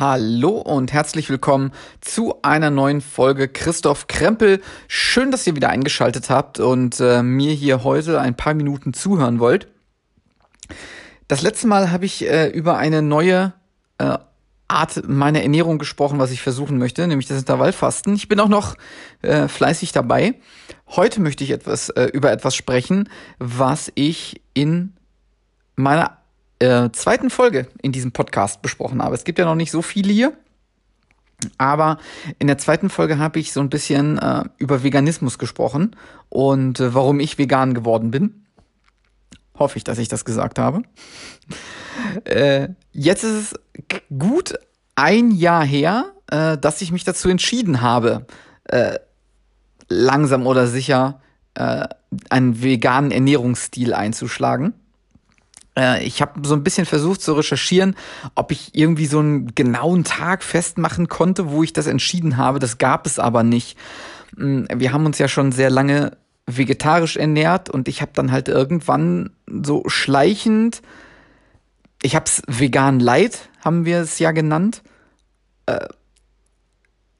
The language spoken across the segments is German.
Hallo und herzlich willkommen zu einer neuen Folge Christoph Krempel. Schön, dass ihr wieder eingeschaltet habt und äh, mir hier heute ein paar Minuten zuhören wollt. Das letzte Mal habe ich äh, über eine neue äh, Art meiner Ernährung gesprochen, was ich versuchen möchte, nämlich das Intervallfasten. Ich bin auch noch äh, fleißig dabei. Heute möchte ich etwas äh, über etwas sprechen, was ich in meiner äh, zweiten Folge in diesem Podcast besprochen habe. Es gibt ja noch nicht so viele hier. Aber in der zweiten Folge habe ich so ein bisschen äh, über Veganismus gesprochen und äh, warum ich vegan geworden bin. Hoffe ich, dass ich das gesagt habe. äh, jetzt ist es gut ein Jahr her, äh, dass ich mich dazu entschieden habe, äh, langsam oder sicher äh, einen veganen Ernährungsstil einzuschlagen. Äh, ich habe so ein bisschen versucht zu recherchieren, ob ich irgendwie so einen genauen Tag festmachen konnte, wo ich das entschieden habe. Das gab es aber nicht. Mm, wir haben uns ja schon sehr lange vegetarisch ernährt und ich habe dann halt irgendwann so schleichend, ich habe es vegan light, haben wir es ja genannt, äh,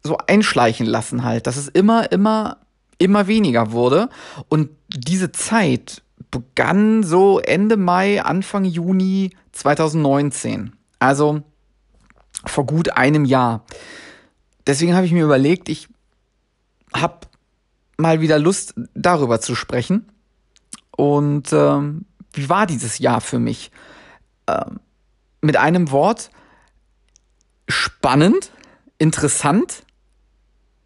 so einschleichen lassen halt, dass es immer, immer, immer weniger wurde und diese Zeit begann so Ende Mai, Anfang Juni 2019. Also vor gut einem Jahr. Deswegen habe ich mir überlegt, ich habe mal wieder Lust, darüber zu sprechen. Und ähm, wie war dieses Jahr für mich? Ähm, mit einem Wort, spannend, interessant.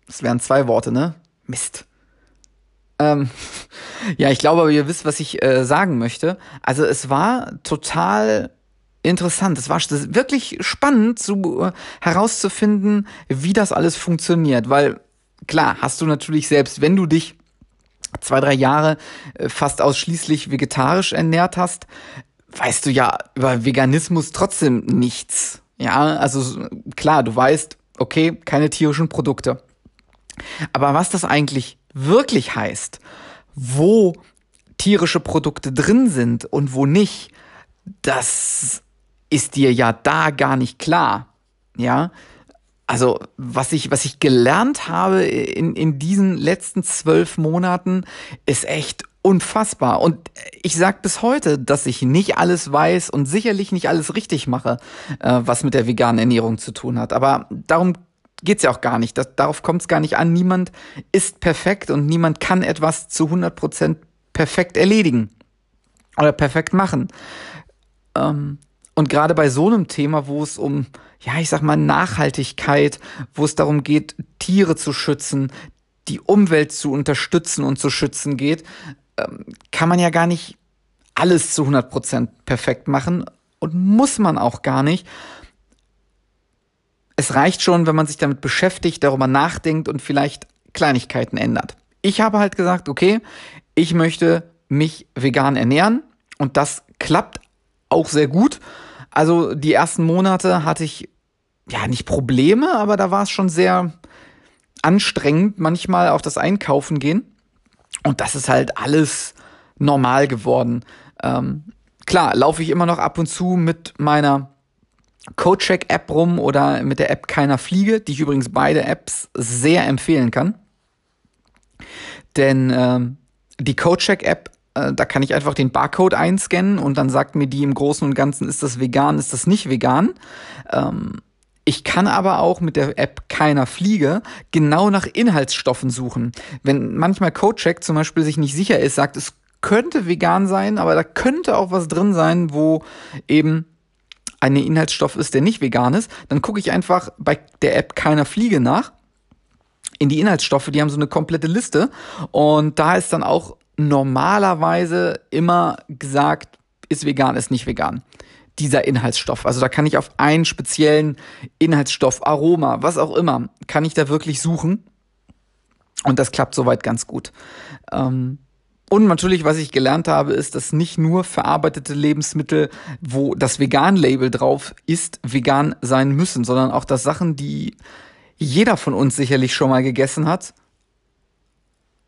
Das wären zwei Worte, ne? Mist. Ähm, ja, ich glaube, ihr wisst, was ich äh, sagen möchte. Also es war total interessant. Es war wirklich spannend, zu, äh, herauszufinden, wie das alles funktioniert. Weil klar, hast du natürlich selbst, wenn du dich zwei, drei Jahre äh, fast ausschließlich vegetarisch ernährt hast, weißt du ja über Veganismus trotzdem nichts. Ja, also klar, du weißt, okay, keine tierischen Produkte. Aber was das eigentlich wirklich heißt, wo tierische Produkte drin sind und wo nicht, das ist dir ja da gar nicht klar. Ja, also was ich, was ich gelernt habe in, in diesen letzten zwölf Monaten, ist echt unfassbar. Und ich sag bis heute, dass ich nicht alles weiß und sicherlich nicht alles richtig mache, äh, was mit der veganen Ernährung zu tun hat. Aber darum geht's ja auch gar nicht. Das, darauf kommt es gar nicht an. Niemand ist perfekt und niemand kann etwas zu 100% perfekt erledigen oder perfekt machen. Ähm, und gerade bei so einem Thema, wo es um, ja, ich sag mal, Nachhaltigkeit, wo es darum geht, Tiere zu schützen, die Umwelt zu unterstützen und zu schützen geht, ähm, kann man ja gar nicht alles zu 100% perfekt machen und muss man auch gar nicht es reicht schon, wenn man sich damit beschäftigt, darüber nachdenkt und vielleicht Kleinigkeiten ändert. Ich habe halt gesagt, okay, ich möchte mich vegan ernähren und das klappt auch sehr gut. Also die ersten Monate hatte ich ja nicht Probleme, aber da war es schon sehr anstrengend, manchmal auf das Einkaufen gehen. Und das ist halt alles normal geworden. Ähm, klar, laufe ich immer noch ab und zu mit meiner Codecheck-App rum oder mit der App Keiner Fliege, die ich übrigens beide Apps sehr empfehlen kann. Denn ähm, die Codecheck-App, äh, da kann ich einfach den Barcode einscannen und dann sagt mir die im Großen und Ganzen, ist das vegan, ist das nicht vegan. Ähm, ich kann aber auch mit der App Keiner Fliege genau nach Inhaltsstoffen suchen. Wenn manchmal Codecheck zum Beispiel sich nicht sicher ist, sagt, es könnte vegan sein, aber da könnte auch was drin sein, wo eben ein Inhaltsstoff ist, der nicht vegan ist, dann gucke ich einfach bei der App keiner Fliege nach in die Inhaltsstoffe, die haben so eine komplette Liste und da ist dann auch normalerweise immer gesagt, ist vegan, ist nicht vegan. Dieser Inhaltsstoff. Also da kann ich auf einen speziellen Inhaltsstoff, Aroma, was auch immer, kann ich da wirklich suchen. Und das klappt soweit ganz gut. Ähm, und natürlich, was ich gelernt habe, ist, dass nicht nur verarbeitete Lebensmittel, wo das Vegan-Label drauf ist, vegan sein müssen, sondern auch, dass Sachen, die jeder von uns sicherlich schon mal gegessen hat,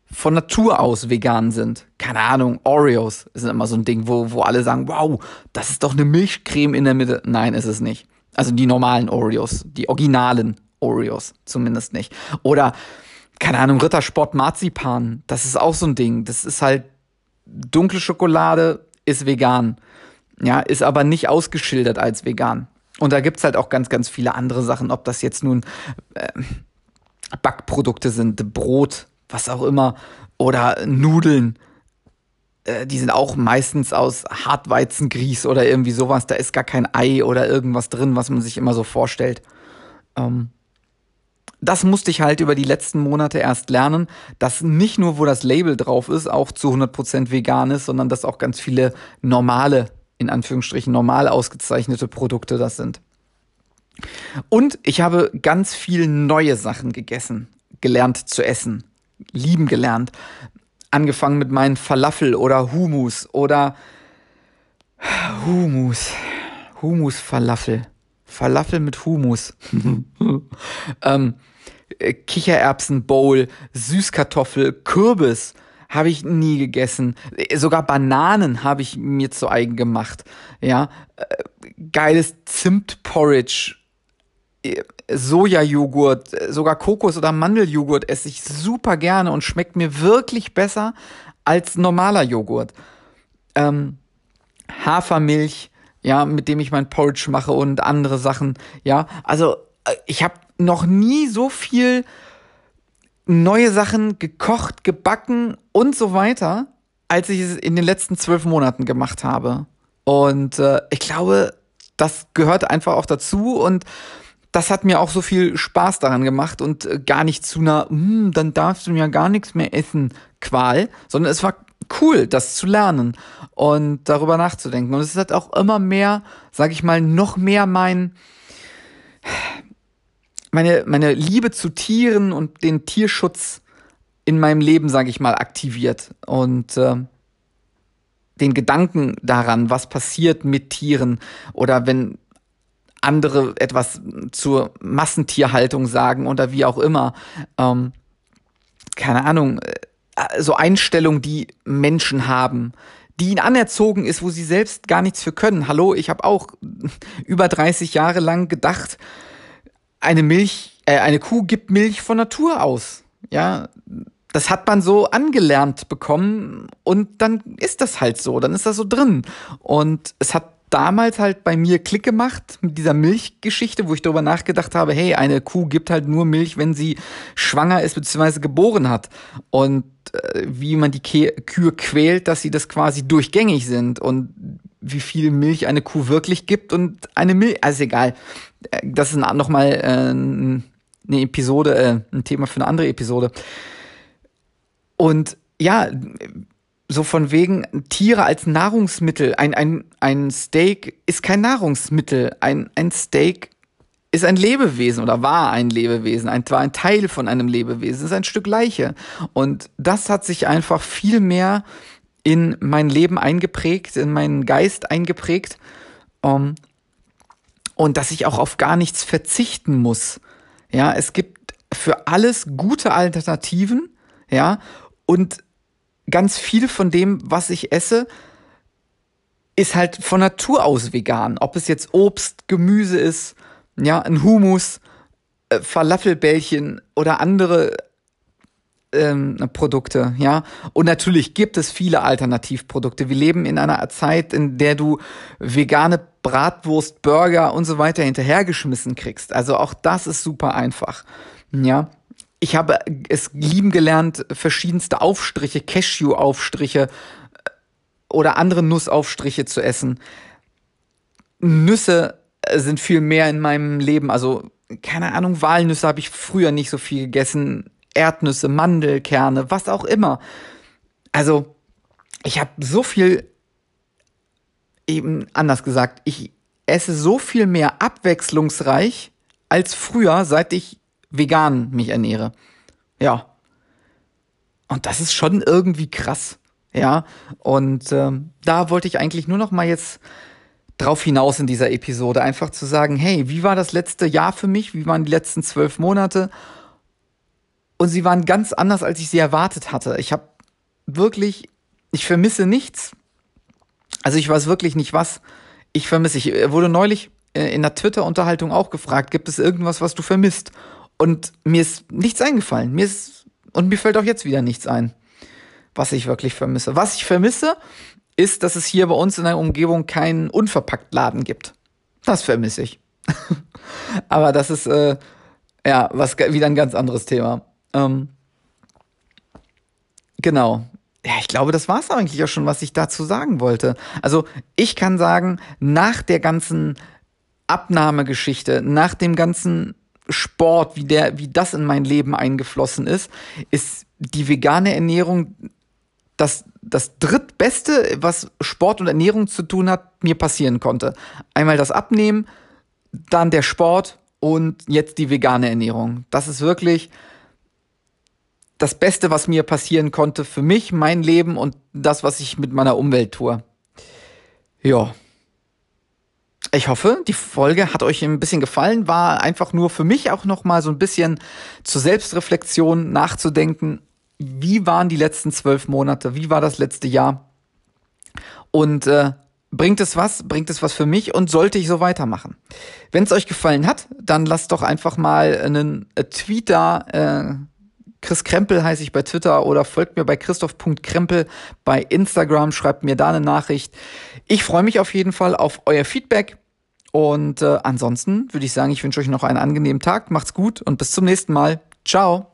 von Natur aus vegan sind. Keine Ahnung, Oreos sind immer so ein Ding, wo, wo alle sagen, wow, das ist doch eine Milchcreme in der Mitte. Nein, ist es nicht. Also die normalen Oreos, die originalen Oreos zumindest nicht. Oder, keine Ahnung, Rittersport Marzipan, das ist auch so ein Ding. Das ist halt dunkle Schokolade, ist vegan. Ja, ist aber nicht ausgeschildert als vegan. Und da gibt's halt auch ganz, ganz viele andere Sachen, ob das jetzt nun äh, Backprodukte sind, Brot, was auch immer, oder Nudeln. Äh, die sind auch meistens aus Hartweizengrieß oder irgendwie sowas. Da ist gar kein Ei oder irgendwas drin, was man sich immer so vorstellt. Ähm, das musste ich halt über die letzten Monate erst lernen, dass nicht nur, wo das Label drauf ist, auch zu 100% vegan ist, sondern dass auch ganz viele normale, in Anführungsstrichen normal ausgezeichnete Produkte das sind. Und ich habe ganz viel neue Sachen gegessen, gelernt zu essen, lieben gelernt. Angefangen mit meinen Falafel oder Humus oder Humus, Humus Falafel. Falafel mit Humus. ähm, äh, Kichererbsen-Bowl, Süßkartoffel, Kürbis habe ich nie gegessen. Sogar Bananen habe ich mir zu eigen gemacht. Ja, äh, geiles Zimtporridge, äh, Sojajoghurt, sogar Kokos- oder Mandeljoghurt esse ich super gerne und schmeckt mir wirklich besser als normaler Joghurt. Ähm, Hafermilch, ja, mit dem ich mein Porridge mache und andere Sachen, ja. Also ich habe noch nie so viel neue Sachen gekocht, gebacken und so weiter, als ich es in den letzten zwölf Monaten gemacht habe. Und äh, ich glaube, das gehört einfach auch dazu und das hat mir auch so viel Spaß daran gemacht und äh, gar nicht zu einer, hm, dann darfst du ja gar nichts mehr essen, Qual, sondern es war cool, das zu lernen und darüber nachzudenken. Und es halt auch immer mehr, sag ich mal, noch mehr mein, meine, meine Liebe zu Tieren und den Tierschutz in meinem Leben, sage ich mal, aktiviert. Und äh, den Gedanken daran, was passiert mit Tieren oder wenn andere etwas zur Massentierhaltung sagen oder wie auch immer. Ähm, keine Ahnung, äh, so Einstellungen, die Menschen haben, die ihnen anerzogen ist, wo sie selbst gar nichts für können. Hallo, ich habe auch über 30 Jahre lang gedacht, eine Milch, äh, eine Kuh gibt Milch von Natur aus. Ja, das hat man so angelernt bekommen und dann ist das halt so, dann ist das so drin. Und es hat damals halt bei mir Klick gemacht mit dieser Milchgeschichte, wo ich darüber nachgedacht habe, hey, eine Kuh gibt halt nur Milch, wenn sie schwanger ist bzw. geboren hat. Und äh, wie man die Ke Kühe quält, dass sie das quasi durchgängig sind und wie viel Milch eine Kuh wirklich gibt und eine Milch, also egal. Äh, das ist nochmal äh, eine Episode, äh, ein Thema für eine andere Episode. Und ja, so von wegen Tiere als Nahrungsmittel. Ein, ein, ein Steak ist kein Nahrungsmittel. Ein, ein Steak ist ein Lebewesen oder war ein Lebewesen, ein, war ein Teil von einem Lebewesen, ist ein Stück Leiche. Und das hat sich einfach viel mehr in mein Leben eingeprägt, in meinen Geist eingeprägt. Um, ähm, und dass ich auch auf gar nichts verzichten muss. Ja, es gibt für alles gute Alternativen, ja, und ganz viel von dem, was ich esse, ist halt von Natur aus vegan. Ob es jetzt Obst, Gemüse ist, ja, ein Humus, äh, Falafelbällchen oder andere ähm, Produkte, ja. Und natürlich gibt es viele Alternativprodukte. Wir leben in einer Zeit, in der du vegane Bratwurst, Burger und so weiter hinterhergeschmissen kriegst. Also auch das ist super einfach, ja. Ich habe es lieben gelernt, verschiedenste Aufstriche, Cashew-Aufstriche äh, oder andere Nussaufstriche zu essen. Nüsse äh, sind viel mehr in meinem Leben. Also, keine Ahnung, Walnüsse habe ich früher nicht so viel gegessen. Erdnüsse, Mandelkerne, was auch immer. Also, ich habe so viel, eben anders gesagt, ich esse so viel mehr abwechslungsreich als früher, seit ich vegan mich ernähre. Ja. Und das ist schon irgendwie krass. Ja. Und ähm, da wollte ich eigentlich nur noch mal jetzt drauf hinaus in dieser Episode, einfach zu sagen, hey, wie war das letzte Jahr für mich? Wie waren die letzten zwölf Monate? Und sie waren ganz anders, als ich sie erwartet hatte. Ich habe wirklich, ich vermisse nichts. Also ich weiß wirklich nicht was. Ich vermisse. Ich wurde neulich äh, in der Twitter-Unterhaltung auch gefragt, gibt es irgendwas, was du vermisst? Und mir ist nichts eingefallen. Mir ist, und mir fällt auch jetzt wieder nichts ein, was ich wirklich vermisse. Was ich vermisse, ist, dass es hier bei uns in der Umgebung keinen Unverpacktladen gibt. Das vermisse ich. Aber das ist, äh, ja, was wieder ein ganz anderes Thema. Ähm, genau. Ja, ich glaube, das war es eigentlich auch schon, was ich dazu sagen wollte. Also ich kann sagen, nach der ganzen Abnahmegeschichte, nach dem ganzen Sport, wie der, wie das in mein Leben eingeflossen ist, ist die vegane Ernährung das, das drittbeste, was Sport und Ernährung zu tun hat, mir passieren konnte. Einmal das Abnehmen, dann der Sport und jetzt die vegane Ernährung. Das ist wirklich das Beste, was mir passieren konnte für mich, mein Leben und das, was ich mit meiner Umwelt tue. Ja. Ich hoffe, die Folge hat euch ein bisschen gefallen, war einfach nur für mich auch noch mal so ein bisschen zur Selbstreflexion nachzudenken. Wie waren die letzten zwölf Monate? Wie war das letzte Jahr? Und äh, bringt es was? Bringt es was für mich? Und sollte ich so weitermachen? Wenn es euch gefallen hat, dann lasst doch einfach mal einen äh, Tweet da. Äh, Chris Krempel heiße ich bei Twitter oder folgt mir bei christoph.krempel bei Instagram, schreibt mir da eine Nachricht. Ich freue mich auf jeden Fall auf euer Feedback. Und äh, ansonsten würde ich sagen, ich wünsche euch noch einen angenehmen Tag, macht's gut und bis zum nächsten Mal. Ciao.